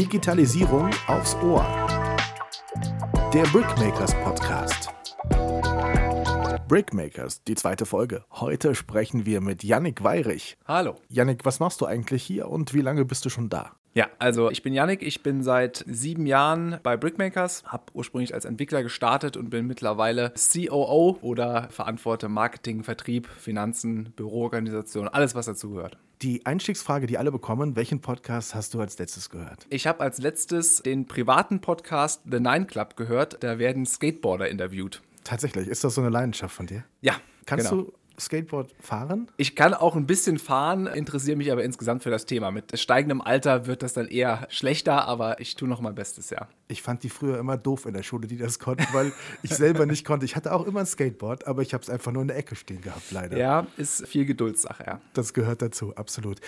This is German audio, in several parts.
Digitalisierung aufs Ohr. Der Brickmakers Podcast. Brickmakers, die zweite Folge. Heute sprechen wir mit Yannick Weirich. Hallo. Yannick, was machst du eigentlich hier und wie lange bist du schon da? Ja, also ich bin Yannick, ich bin seit sieben Jahren bei Brickmakers, habe ursprünglich als Entwickler gestartet und bin mittlerweile COO oder verantworte Marketing, Vertrieb, Finanzen, Büroorganisation, alles was dazugehört. Die Einstiegsfrage, die alle bekommen, welchen Podcast hast du als letztes gehört? Ich habe als letztes den privaten Podcast The Nine Club gehört, da werden Skateboarder interviewt. Tatsächlich, ist das so eine Leidenschaft von dir? Ja. Kannst genau. du Skateboard fahren? Ich kann auch ein bisschen fahren, interessiere mich aber insgesamt für das Thema. Mit steigendem Alter wird das dann eher schlechter, aber ich tue noch mein Bestes, ja. Ich fand die früher immer doof in der Schule, die das konnten, weil ich selber nicht konnte. Ich hatte auch immer ein Skateboard, aber ich habe es einfach nur in der Ecke stehen gehabt, leider. Ja, ist viel Geduldssache, ja. Das gehört dazu, absolut.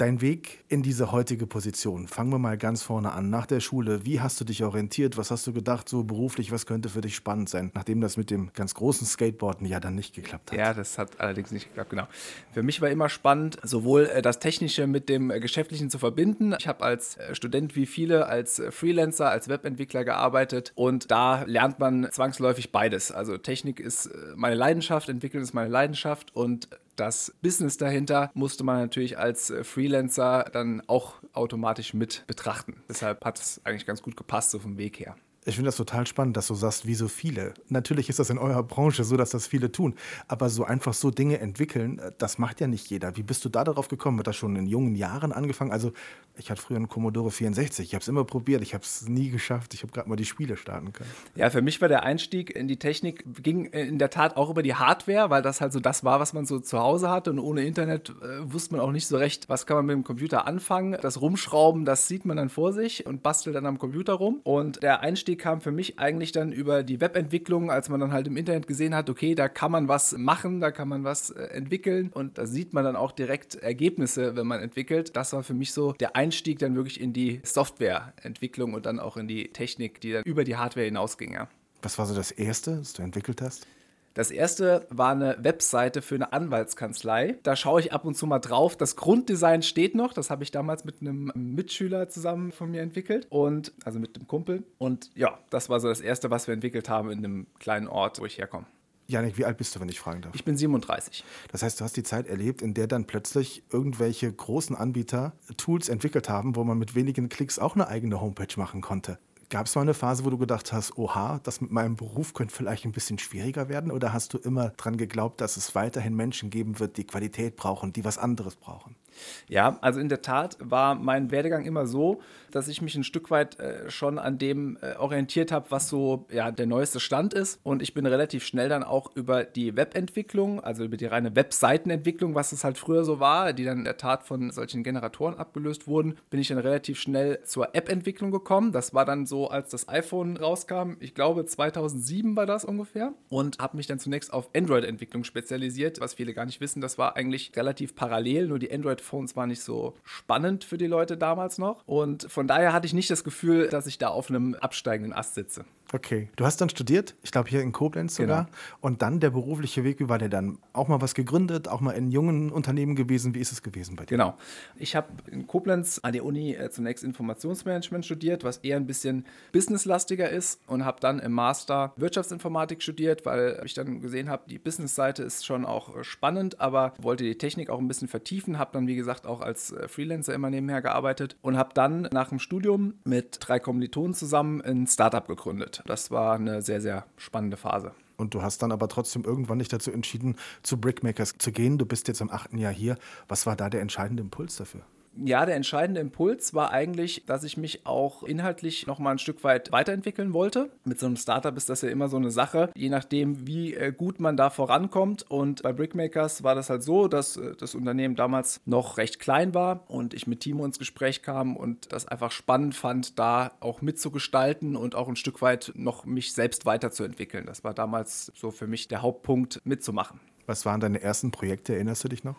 Dein Weg in diese heutige Position. Fangen wir mal ganz vorne an. Nach der Schule, wie hast du dich orientiert? Was hast du gedacht, so beruflich, was könnte für dich spannend sein, nachdem das mit dem ganz großen Skateboarden ja dann nicht geklappt hat? Ja, das hat allerdings nicht geklappt, genau. Für mich war immer spannend, sowohl äh, das Technische mit dem äh, Geschäftlichen zu verbinden. Ich habe als äh, Student wie viele als Freelancer, als Webentwickler gearbeitet und da lernt man zwangsläufig beides. Also Technik ist meine Leidenschaft, Entwickeln ist meine Leidenschaft und das Business dahinter musste man natürlich als Freelancer dann auch automatisch mit betrachten. Deshalb hat es eigentlich ganz gut gepasst, so vom Weg her. Ich finde das total spannend, dass du sagst, wie so viele. Natürlich ist das in eurer Branche so, dass das viele tun. Aber so einfach so Dinge entwickeln, das macht ja nicht jeder. Wie bist du da darauf gekommen? Hat das schon in jungen Jahren angefangen? Also, ich hatte früher einen Commodore 64. Ich habe es immer probiert. Ich habe es nie geschafft. Ich habe gerade mal die Spiele starten können. Ja, für mich war der Einstieg in die Technik, ging in der Tat auch über die Hardware, weil das halt so das war, was man so zu Hause hatte. Und ohne Internet äh, wusste man auch nicht so recht, was kann man mit dem Computer anfangen. Das Rumschrauben, das sieht man dann vor sich und bastelt dann am Computer rum. Und der Einstieg Einstieg kam für mich eigentlich dann über die Webentwicklung, als man dann halt im Internet gesehen hat, okay, da kann man was machen, da kann man was äh, entwickeln und da sieht man dann auch direkt Ergebnisse, wenn man entwickelt. Das war für mich so der Einstieg dann wirklich in die Softwareentwicklung und dann auch in die Technik, die dann über die Hardware hinausging. Ja. Was war so das Erste, das du entwickelt hast? Das erste war eine Webseite für eine Anwaltskanzlei. Da schaue ich ab und zu mal drauf. Das Grunddesign steht noch. Das habe ich damals mit einem Mitschüler zusammen von mir entwickelt. Und also mit einem Kumpel. Und ja, das war so das erste, was wir entwickelt haben in einem kleinen Ort, wo ich herkomme. Janik, wie alt bist du, wenn ich fragen darf? Ich bin 37. Das heißt, du hast die Zeit erlebt, in der dann plötzlich irgendwelche großen Anbieter Tools entwickelt haben, wo man mit wenigen Klicks auch eine eigene Homepage machen konnte. Gab es mal eine Phase, wo du gedacht hast, oha, das mit meinem Beruf könnte vielleicht ein bisschen schwieriger werden? Oder hast du immer daran geglaubt, dass es weiterhin Menschen geben wird, die Qualität brauchen, die was anderes brauchen? Ja, also in der Tat war mein Werdegang immer so, dass ich mich ein Stück weit äh, schon an dem äh, orientiert habe, was so ja, der neueste Stand ist. Und ich bin relativ schnell dann auch über die Webentwicklung, also über die reine Webseitenentwicklung, was es halt früher so war, die dann in der Tat von solchen Generatoren abgelöst wurden, bin ich dann relativ schnell zur App-Entwicklung gekommen. Das war dann so, als das iPhone rauskam, ich glaube 2007 war das ungefähr. Und habe mich dann zunächst auf Android-Entwicklung spezialisiert, was viele gar nicht wissen. Das war eigentlich relativ parallel, nur die Android Smartphones war nicht so spannend für die Leute damals noch. Und von daher hatte ich nicht das Gefühl, dass ich da auf einem absteigenden Ast sitze. Okay, du hast dann studiert, ich glaube hier in Koblenz sogar. Genau. Und dann der berufliche Weg, wie war der dann? Auch mal was gegründet, auch mal in jungen Unternehmen gewesen. Wie ist es gewesen bei dir? Genau. Ich habe in Koblenz an der Uni äh, zunächst Informationsmanagement studiert, was eher ein bisschen businesslastiger ist und habe dann im Master Wirtschaftsinformatik studiert, weil ich dann gesehen habe, die Businessseite ist schon auch äh, spannend, aber wollte die Technik auch ein bisschen vertiefen, habe dann wie gesagt auch als äh, Freelancer immer nebenher gearbeitet und habe dann nach dem Studium mit drei Kommilitonen zusammen ein Startup gegründet. Das war eine sehr, sehr spannende Phase. Und du hast dann aber trotzdem irgendwann nicht dazu entschieden, zu Brickmakers zu gehen. Du bist jetzt im achten Jahr hier. Was war da der entscheidende Impuls dafür? Ja, der entscheidende Impuls war eigentlich, dass ich mich auch inhaltlich noch mal ein Stück weit weiterentwickeln wollte. Mit so einem Startup ist das ja immer so eine Sache, je nachdem, wie äh, gut man da vorankommt. Und bei Brickmakers war das halt so, dass äh, das Unternehmen damals noch recht klein war und ich mit Timo ins Gespräch kam und das einfach spannend fand, da auch mitzugestalten und auch ein Stück weit noch mich selbst weiterzuentwickeln. Das war damals so für mich der Hauptpunkt, mitzumachen. Was waren deine ersten Projekte? Erinnerst du dich noch?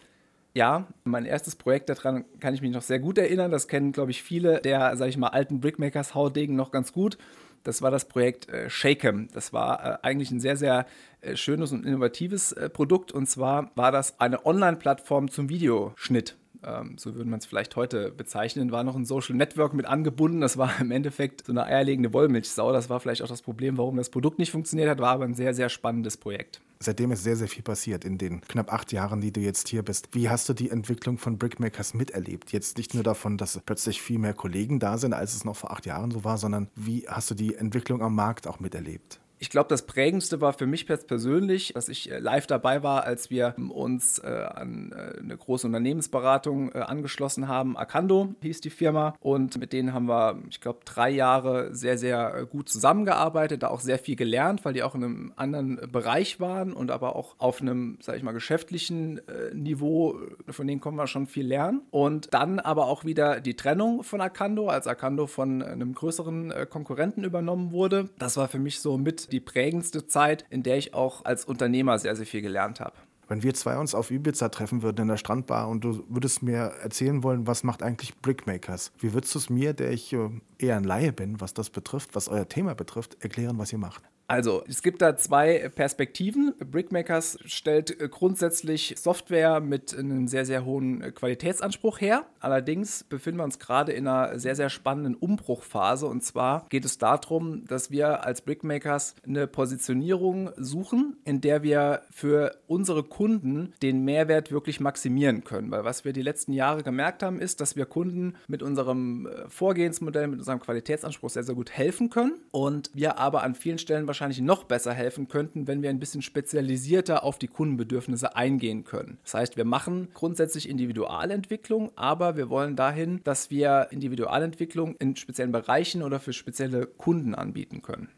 Ja, mein erstes Projekt daran kann ich mich noch sehr gut erinnern. Das kennen, glaube ich, viele der, sage ich mal, alten Brickmakers Haudegen noch ganz gut. Das war das Projekt äh, Shakem. Das war äh, eigentlich ein sehr, sehr äh, schönes und innovatives äh, Produkt. Und zwar war das eine Online-Plattform zum Videoschnitt. ähm, so würde man es vielleicht heute bezeichnen, war noch ein Social Network mit angebunden. Das war im Endeffekt so eine eierlegende Wollmilchsau. Das war vielleicht auch das Problem, warum das Produkt nicht funktioniert hat, war aber ein sehr, sehr spannendes Projekt. Seitdem ist sehr, sehr viel passiert in den knapp acht Jahren, die du jetzt hier bist. Wie hast du die Entwicklung von Brickmakers miterlebt? Jetzt nicht nur davon, dass plötzlich viel mehr Kollegen da sind, als es noch vor acht Jahren so war, sondern wie hast du die Entwicklung am Markt auch miterlebt? Ich glaube, das Prägendste war für mich persönlich, dass ich äh, live dabei war, als wir uns äh, an äh, eine große Unternehmensberatung äh, angeschlossen haben. Acando hieß die Firma und mit denen haben wir, ich glaube, drei Jahre sehr, sehr äh, gut zusammengearbeitet, da auch sehr viel gelernt, weil die auch in einem anderen Bereich waren und aber auch auf einem, sage ich mal, geschäftlichen Niveau, von denen kommen wir schon viel lernen. Und dann aber auch wieder die Trennung von Acando, als Acando von einem größeren Konkurrenten übernommen wurde. Das war für mich so mit die prägendste Zeit, in der ich auch als Unternehmer sehr, sehr viel gelernt habe. Wenn wir zwei uns auf Ibiza treffen würden in der Strandbar und du würdest mir erzählen wollen, was macht eigentlich Brickmakers? Wie würdest du es mir, der ich äh, eher ein Laie bin, was das betrifft, was euer Thema betrifft, erklären, was ihr macht? Also, es gibt da zwei Perspektiven. Brickmakers stellt äh, grundsätzlich Software mit einem sehr, sehr hohen äh, Qualitätsanspruch her. Allerdings befinden wir uns gerade in einer sehr, sehr spannenden Umbruchphase. Und zwar geht es darum, dass wir als Brickmakers eine Positionierung suchen, in der wir für unsere Kunden den Mehrwert wirklich maximieren können. Weil was wir die letzten Jahre gemerkt haben, ist, dass wir Kunden mit unserem äh, Vorgehensmodell, mit unserem Qualitätsanspruch sehr, sehr gut helfen können. Und wir aber an vielen Stellen wahrscheinlich wahrscheinlich noch besser helfen könnten, wenn wir ein bisschen spezialisierter auf die Kundenbedürfnisse eingehen können. Das heißt, wir machen grundsätzlich Individualentwicklung, aber wir wollen dahin, dass wir Individualentwicklung in speziellen Bereichen oder für spezielle Kunden anbieten können.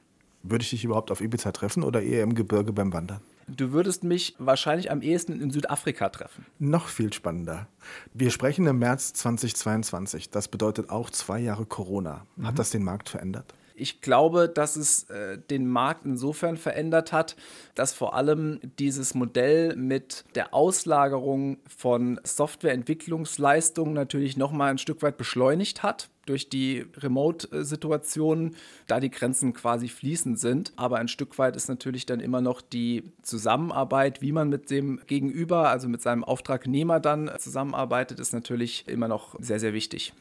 Würde ich dich überhaupt auf Ibiza treffen oder eher im Gebirge beim Wandern? Du würdest mich wahrscheinlich am ehesten in Südafrika treffen. Noch viel spannender. Wir sprechen im März 2022. Das bedeutet auch zwei Jahre Corona. Hat mhm. das den Markt verändert? Ich glaube, dass es äh, den Markt insofern verändert hat, dass vor allem dieses Modell mit der Auslagerung von Softwareentwicklungsleistungen natürlich nochmal ein Stück weit beschleunigt hat durch die Remote-Situation, da die Grenzen quasi fließend sind. Aber ein Stück weit ist natürlich dann immer noch die Zusammenarbeit, wie man mit dem Gegenüber, also mit seinem Auftragnehmer dann zusammenarbeitet, ist natürlich immer noch sehr, sehr wichtig.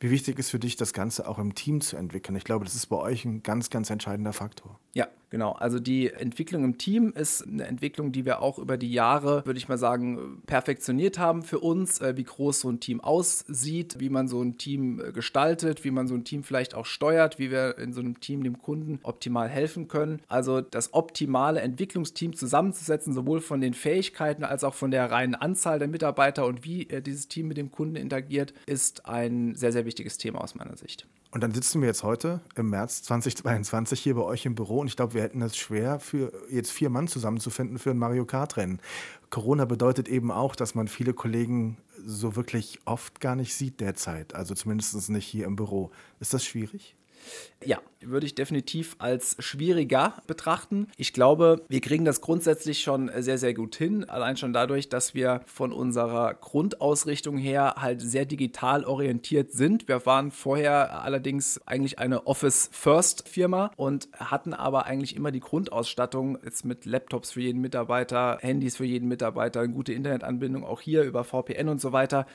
Wie wichtig ist für dich, das Ganze auch im Team zu entwickeln? Ich glaube, das ist bei euch ein ganz, ganz entscheidender Faktor. Ja, genau. Also die Entwicklung im Team ist eine Entwicklung, die wir auch über die Jahre, würde ich mal sagen, perfektioniert haben für uns, äh, wie groß so ein Team aussieht, wie man so ein Team äh, gestaltet, wie man so ein Team vielleicht auch steuert, wie wir in so einem Team dem Kunden optimal helfen können. Also das optimale Entwicklungsteam zusammenzusetzen, sowohl von den Fähigkeiten als auch von der reinen Anzahl der Mitarbeiter und wie äh, dieses Team mit dem Kunden interagiert, ist ein sehr, sehr wichtiges Thema aus meiner Sicht. Und dann sitzen wir jetzt heute im März 2022 hier bei euch im Büro und ich glaube, wir hätten es schwer, für jetzt vier Mann zusammenzufinden für ein Mario Kart-Rennen. Corona bedeutet eben auch, dass man viele Kollegen so wirklich oft gar nicht sieht derzeit, also zumindest nicht hier im Büro. Ist das schwierig? Ja, würde ich definitiv als schwieriger betrachten. Ich glaube, wir kriegen das grundsätzlich schon sehr, sehr gut hin. Allein schon dadurch, dass wir von unserer Grundausrichtung her halt sehr digital orientiert sind. Wir waren vorher allerdings eigentlich eine Office-First-Firma und hatten aber eigentlich immer die Grundausstattung jetzt mit Laptops für jeden Mitarbeiter, Handys für jeden Mitarbeiter, eine gute Internetanbindung auch hier über VPN und so weiter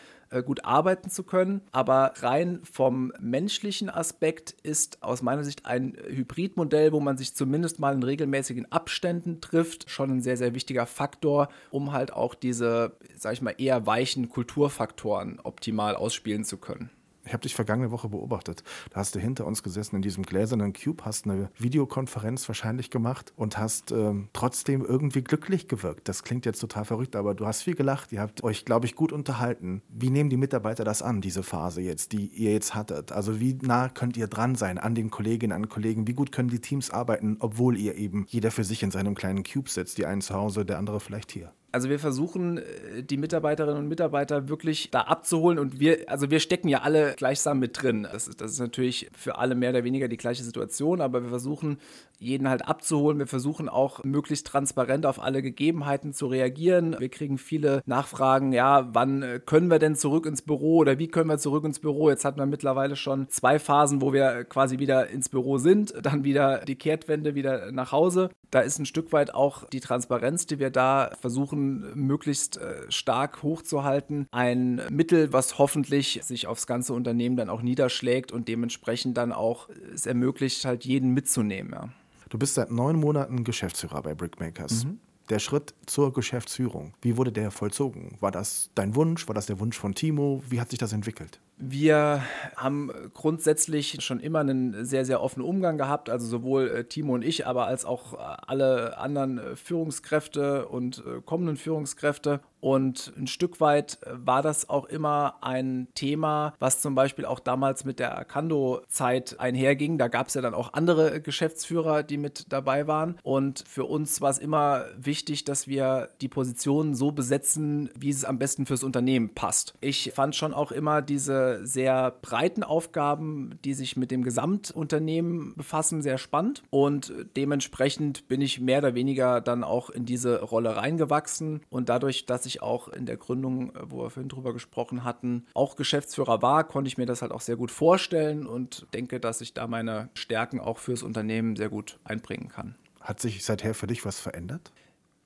gut arbeiten zu können. Aber rein vom menschlichen Aspekt ist aus meiner Sicht ein Hybridmodell, wo man sich zumindest mal in regelmäßigen Abständen trifft, schon ein sehr, sehr wichtiger Faktor, um halt auch diese, sag ich mal, eher weichen Kulturfaktoren optimal ausspielen zu können. Ich habe dich vergangene Woche beobachtet. Da hast du hinter uns gesessen in diesem gläsernen Cube, hast eine Videokonferenz wahrscheinlich gemacht und hast ähm, trotzdem irgendwie glücklich gewirkt. Das klingt jetzt total verrückt, aber du hast viel gelacht. Ihr habt euch, glaube ich, gut unterhalten. Wie nehmen die Mitarbeiter das an, diese Phase jetzt, die ihr jetzt hattet? Also wie nah könnt ihr dran sein an den Kolleginnen, an Kollegen? Wie gut können die Teams arbeiten, obwohl ihr eben jeder für sich in seinem kleinen Cube sitzt? Die einen zu Hause, der andere vielleicht hier. Also wir versuchen, äh, die Mitarbeiterinnen und Mitarbeiter wirklich da abzuholen und wir, also wir stecken ja alle gleichsam mit drin. Das ist, das ist natürlich für alle mehr oder weniger die gleiche Situation, aber wir versuchen, jeden halt abzuholen. Wir versuchen auch möglichst transparent auf alle Gegebenheiten zu reagieren. Wir kriegen viele Nachfragen, ja, wann äh, können wir denn zurück ins Büro oder wie können wir zurück ins Büro? Jetzt hatten wir mittlerweile schon zwei Phasen, wo wir quasi wieder ins Büro sind, dann wieder die Kehrtwende wieder nach Hause. Da ist ein Stück weit auch die Transparenz, die wir da versuchen versuchen, möglichst äh, stark hochzuhalten. Ein Mittel, was hoffentlich sich aufs ganze Unternehmen dann auch niederschlägt und dementsprechend dann auch es ermöglicht, halt jeden mitzunehmen. Ja. Du bist seit neun Monaten Geschäftsführer bei Brickmakers. Mhm. Der Schritt zur Geschäftsführung, wie wurde der vollzogen? War das dein Wunsch? War das der Wunsch von Timo? Wie hat sich das entwickelt? Wir haben grundsätzlich schon immer einen sehr, sehr offenen Umgang gehabt, also sowohl äh, Timo und ich, aber als auch äh, alle anderen äh, Führungskräfte und kommenden Führungskräfte. Und ein Stück weit war das auch immer ein Thema, was zum Beispiel auch damals mit der Akando-Zeit einherging. Da gab es ja dann auch andere Geschäftsführer, die mit dabei waren. Und für uns war es immer wichtig, dass wir die Positionen so besetzen, wie es am besten fürs Unternehmen passt. Ich fand schon auch immer diese sehr breiten Aufgaben, die sich mit dem Gesamtunternehmen befassen, sehr spannend. Und dementsprechend bin ich mehr oder weniger dann auch in diese Rolle reingewachsen. Und dadurch, dass ich auch in der Gründung, wo wir vorhin drüber gesprochen hatten, auch Geschäftsführer war, konnte ich mir das halt auch sehr gut vorstellen und denke, dass ich da meine Stärken auch fürs Unternehmen sehr gut einbringen kann. Hat sich seither für dich was verändert?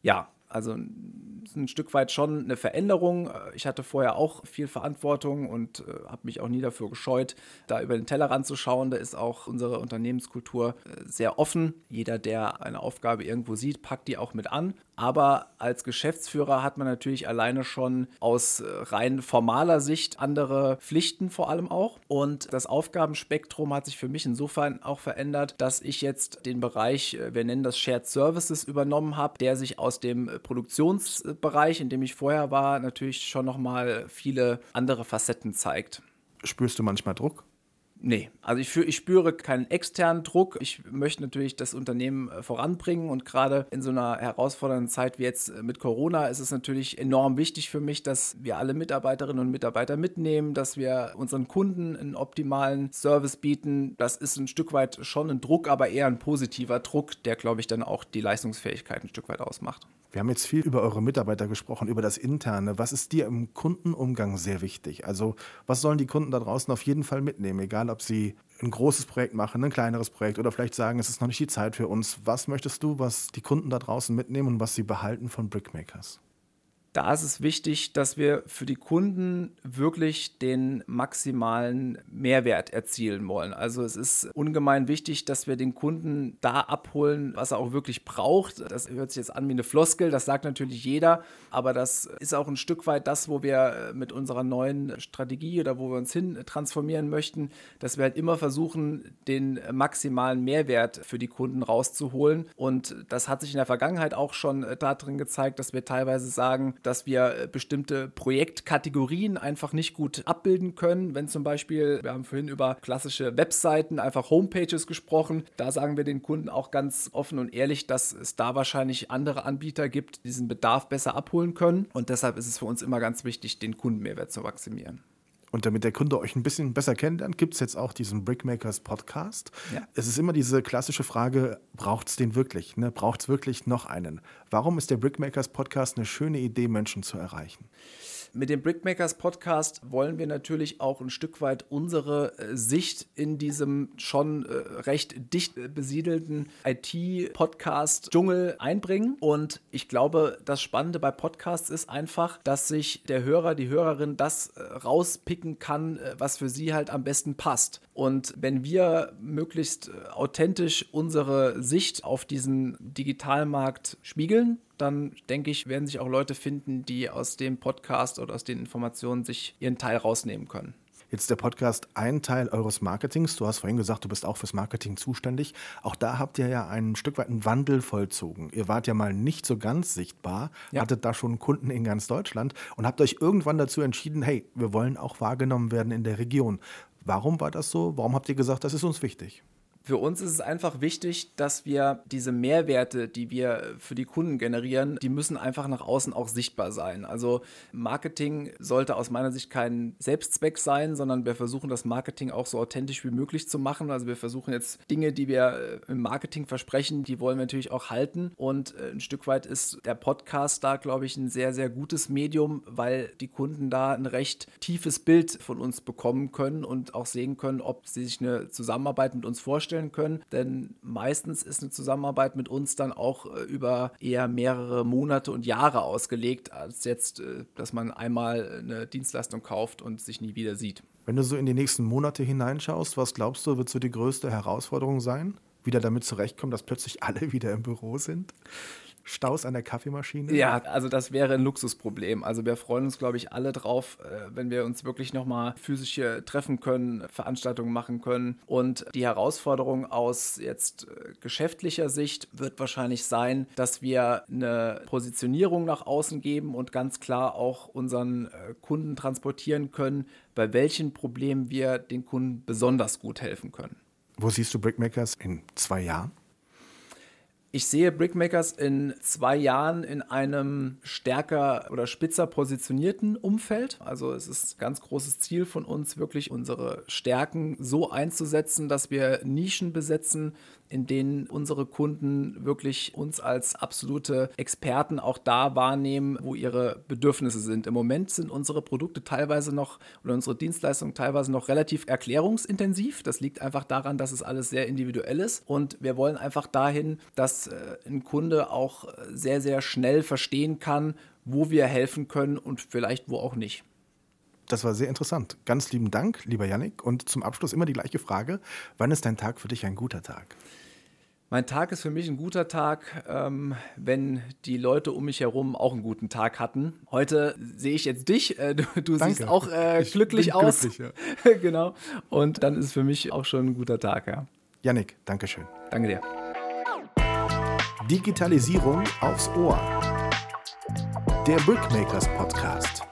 Ja, also ein Stück weit schon eine Veränderung. Ich hatte vorher auch viel Verantwortung und äh, habe mich auch nie dafür gescheut, da über den Tellerrand zu schauen. Da ist auch unsere Unternehmenskultur äh, sehr offen. Jeder, der eine Aufgabe irgendwo sieht, packt die auch mit an. Aber als Geschäftsführer hat man natürlich alleine schon aus äh, rein formaler Sicht andere Pflichten vor allem auch. Und das Aufgabenspektrum hat sich für mich insofern auch verändert, dass ich jetzt den Bereich, äh, wir nennen das Shared Services, übernommen habe, der sich aus dem Produktionsbereich, in dem ich vorher war, natürlich schon nochmal viele andere Facetten zeigt. Spürst du manchmal Druck? Nee, also ich, ich, spüre keinen externen Druck. Ich möchte natürlich das Unternehmen äh, voranbringen und gerade in so einer herausfordernden Zeit wie jetzt äh, mit Corona ist es natürlich enorm wichtig für mich, dass wir alle Mitarbeiterinnen und Mitarbeiter mitnehmen, dass wir unseren Kunden einen optimalen Service bieten. Das ist ein Stück weit schon ein Druck, aber eher ein positiver Druck, der, glaube ich, dann auch die Leistungsfähigkeit ein Stück weit ausmacht. Wir haben jetzt viel über eure Mitarbeiter gesprochen, über das Interne. Was ist dir im Kundenumgang sehr wichtig? Also was sollen die Kunden da draußen auf jeden Fall mitnehmen, egal ob sie ein großes Projekt machen, ein kleineres Projekt oder vielleicht sagen, es ist noch nicht die Zeit für uns. Was möchtest du, was die Kunden da draußen mitnehmen und was sie behalten von Brickmakers? Da ist es wichtig, dass wir für die Kunden wirklich den maximalen Mehrwert erzielen wollen. Also es ist ungemein wichtig, dass wir den Kunden da abholen, was er auch wirklich braucht. Das hört sich jetzt an wie eine Floskel, das sagt natürlich jeder, aber das ist auch ein Stück weit das, wo wir mit unserer neuen Strategie oder wo wir uns hin transformieren möchten, dass wir halt immer versuchen, den maximalen Mehrwert für die Kunden rauszuholen. Und das hat sich in der Vergangenheit auch schon darin gezeigt, dass wir teilweise sagen, dass wir äh, bestimmte Projektkategorien einfach nicht gut abbilden können. Wenn zum Beispiel, wir haben vorhin über klassische Webseiten, einfach Homepages gesprochen, da sagen wir den Kunden auch ganz offen und ehrlich, dass es da wahrscheinlich andere Anbieter gibt, die diesen Bedarf besser abholen können. Und deshalb ist es für uns immer ganz wichtig, den Kundenmehrwert zu maximieren. Und damit der Kunde euch ein bisschen besser kennenlernt, gibt es jetzt auch diesen Brickmakers Podcast. Ja. Es ist immer diese klassische Frage, braucht es den wirklich? Ne? Braucht es wirklich noch einen? Warum ist der Brickmakers Podcast eine schöne Idee, Menschen zu erreichen? Mit dem Brickmakers Podcast wollen wir natürlich auch ein Stück weit unsere äh, Sicht in diesem schon äh, recht dicht äh, besiedelten IT-Podcast-Dschungel einbringen. Und ich glaube, das Spannende bei Podcasts ist einfach, dass sich der Hörer, die Hörerin das rauspicken kann, was für sie halt am besten passt. Und wenn wir möglichst authentisch unsere Sicht auf diesen Digitalmarkt spiegeln, dann denke ich, werden sich auch Leute finden, die aus dem Podcast oder aus den Informationen sich ihren Teil rausnehmen können. Jetzt der Podcast ein Teil eures Marketings. Du hast vorhin gesagt, du bist auch fürs Marketing zuständig. Auch da habt ihr ja ein Stück weit einen Wandel vollzogen. Ihr wart ja mal nicht so ganz sichtbar, ja. hattet da schon Kunden in ganz Deutschland und habt euch irgendwann dazu entschieden, hey, wir wollen auch wahrgenommen werden in der Region. Warum war das so? Warum habt ihr gesagt, das ist uns wichtig? Für uns ist es einfach wichtig, dass wir diese Mehrwerte, die wir für die Kunden generieren, die müssen einfach nach außen auch sichtbar sein. Also Marketing sollte aus meiner Sicht kein Selbstzweck sein, sondern wir versuchen das Marketing auch so authentisch wie möglich zu machen. Also wir versuchen jetzt Dinge, die wir äh, im Marketing versprechen, die wollen wir natürlich auch halten. Und äh, ein Stück weit ist der Podcast da, glaube ich, ein sehr, sehr gutes Medium, weil die Kunden da ein recht tiefes Bild von uns bekommen können und auch sehen können, ob sie sich eine Zusammenarbeit mit uns vorstellen herstellen können. Denn meistens ist eine Zusammenarbeit mit uns dann auch äh, über eher mehrere Monate und Jahre ausgelegt, als jetzt, äh, dass man einmal eine Dienstleistung kauft und sich nie wieder sieht. Wenn du so in die nächsten Monate hineinschaust, was glaubst du, wird so die größte Herausforderung sein? Wieder damit zurechtkommen, dass plötzlich alle wieder im Büro sind? Staus an der Kaffeemaschine? Ja, also das wäre ein Luxusproblem. Also wir freuen uns, glaube ich, alle drauf, äh, wenn wir uns wirklich nochmal physisch hier treffen können, Veranstaltungen machen können. Und die Herausforderung aus jetzt äh, geschäftlicher Sicht wird wahrscheinlich sein, dass wir eine Positionierung nach außen geben und ganz klar auch unseren äh, Kunden transportieren können, bei welchen Problemen wir den Kunden besonders gut helfen können. Wo siehst du Brickmakers in zwei Jahren? Ich sehe Brickmakers in zwei Jahren in einem stärker oder spitzer positionierten Umfeld. Also es ist ein ganz großes Ziel von uns, wirklich unsere Stärken so einzusetzen, dass wir Nischen besetzen, in denen unsere Kunden wirklich uns als absolute Experten auch da wahrnehmen, wo ihre Bedürfnisse sind. Im Moment sind unsere Produkte teilweise noch oder unsere Dienstleistungen teilweise noch relativ erklärungsintensiv. Das liegt einfach daran, dass es alles sehr individuell ist und wir wollen einfach dahin, dass äh, ein Kunde auch sehr, sehr schnell verstehen kann, wo wir helfen können und vielleicht wo auch nicht. Das war sehr interessant. Ganz lieben Dank, lieber Yannick. Und zum Abschluss immer die gleiche Frage. Wann ist dein Tag für dich ein guter Tag? Mein Tag ist für mich ein guter Tag, ähm, wenn die Leute um mich herum auch einen guten Tag hatten. Heute sehe ich jetzt dich. Äh, du, du siehst auch äh, glücklich aus. Glücklich, ja. genau. Und dann ist es für mich auch schon ein guter Tag, ja. Yannick, Dankeschön. Danke dir. Digitalisierung aufs Ohr. Der Brickmakers Podcast.